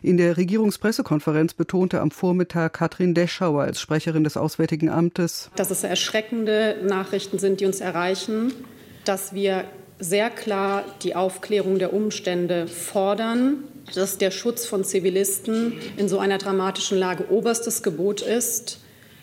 In der Regierungspressekonferenz betonte am Vormittag Katrin Deschauer als Sprecherin des Auswärtigen Amtes, dass es erschreckende Nachrichten sind, die uns erreichen, dass wir sehr klar die Aufklärung der Umstände fordern, dass der Schutz von Zivilisten in so einer dramatischen Lage oberstes Gebot ist,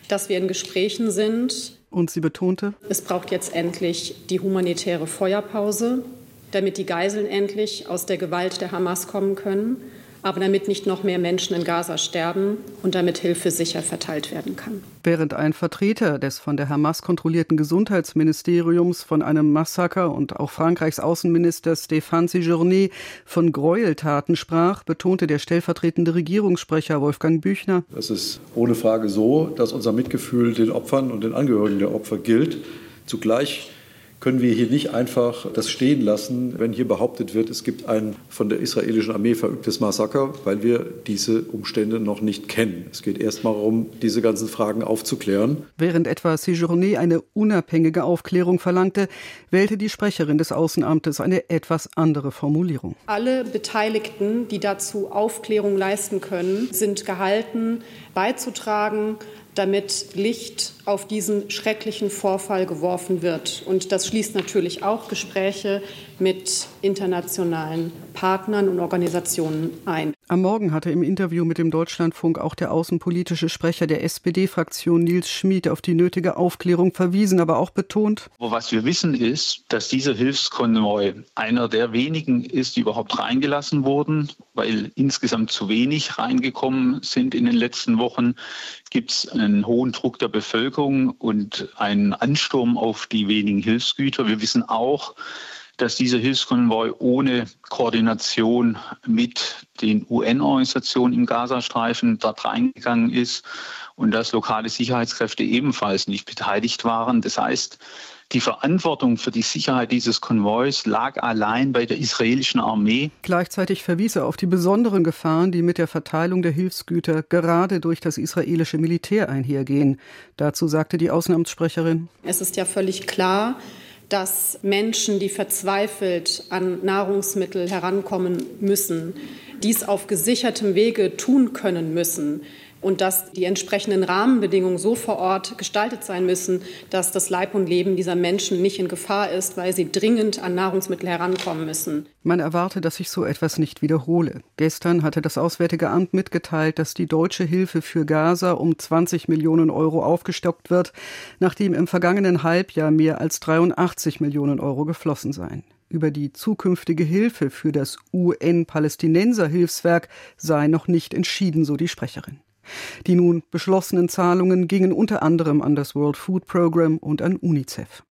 dass wir in Gesprächen sind. Und sie betonte, es braucht jetzt endlich die humanitäre Feuerpause, damit die Geiseln endlich aus der Gewalt der Hamas kommen können aber damit nicht noch mehr Menschen in Gaza sterben und damit Hilfe sicher verteilt werden kann. Während ein Vertreter des von der Hamas kontrollierten Gesundheitsministeriums von einem Massaker und auch Frankreichs Außenminister Stéphane Séjourné von Gräueltaten sprach, betonte der stellvertretende Regierungssprecher Wolfgang Büchner. Es ist ohne Frage so, dass unser Mitgefühl den Opfern und den Angehörigen der Opfer gilt. Zugleich können wir hier nicht einfach das stehen lassen, wenn hier behauptet wird, es gibt ein von der israelischen Armee verübtes Massaker, weil wir diese Umstände noch nicht kennen. Es geht erst mal darum, diese ganzen Fragen aufzuklären. Während etwa Séjourné eine unabhängige Aufklärung verlangte, wählte die Sprecherin des Außenamtes eine etwas andere Formulierung. Alle Beteiligten, die dazu Aufklärung leisten können, sind gehalten, beizutragen, damit Licht auf diesen schrecklichen Vorfall geworfen wird. Und das schließt natürlich auch Gespräche mit internationalen Partnern und Organisationen ein. Am Morgen hatte im Interview mit dem Deutschlandfunk auch der außenpolitische Sprecher der SPD-Fraktion Nils Schmid auf die nötige Aufklärung verwiesen, aber auch betont. Was wir wissen ist, dass dieser Hilfskonvoi einer der wenigen ist, die überhaupt reingelassen wurden, weil insgesamt zu wenig reingekommen sind in den letzten Wochen. Gibt es einen hohen Druck der Bevölkerung und einen Ansturm auf die wenigen Hilfsgüter. Wir wissen auch, dass dieser Hilfskonvoi ohne Koordination mit den UN-Organisationen im Gazastreifen dort reingegangen ist und dass lokale Sicherheitskräfte ebenfalls nicht beteiligt waren. Das heißt, die Verantwortung für die Sicherheit dieses Konvois lag allein bei der israelischen Armee. Gleichzeitig verwies er auf die besonderen Gefahren, die mit der Verteilung der Hilfsgüter gerade durch das israelische Militär einhergehen. Dazu sagte die Außenamtssprecherin. Es ist ja völlig klar, dass Menschen, die verzweifelt an Nahrungsmittel herankommen müssen, dies auf gesichertem Wege tun können müssen und dass die entsprechenden Rahmenbedingungen so vor Ort gestaltet sein müssen, dass das Leib und Leben dieser Menschen nicht in Gefahr ist, weil sie dringend an Nahrungsmittel herankommen müssen. Man erwarte, dass sich so etwas nicht wiederhole. Gestern hatte das Auswärtige Amt mitgeteilt, dass die deutsche Hilfe für Gaza um 20 Millionen Euro aufgestockt wird, nachdem im vergangenen Halbjahr mehr als 83 Millionen Euro geflossen seien über die zukünftige Hilfe für das UN-Palästinenser-Hilfswerk sei noch nicht entschieden, so die Sprecherin. Die nun beschlossenen Zahlungen gingen unter anderem an das World Food Program und an UNICEF.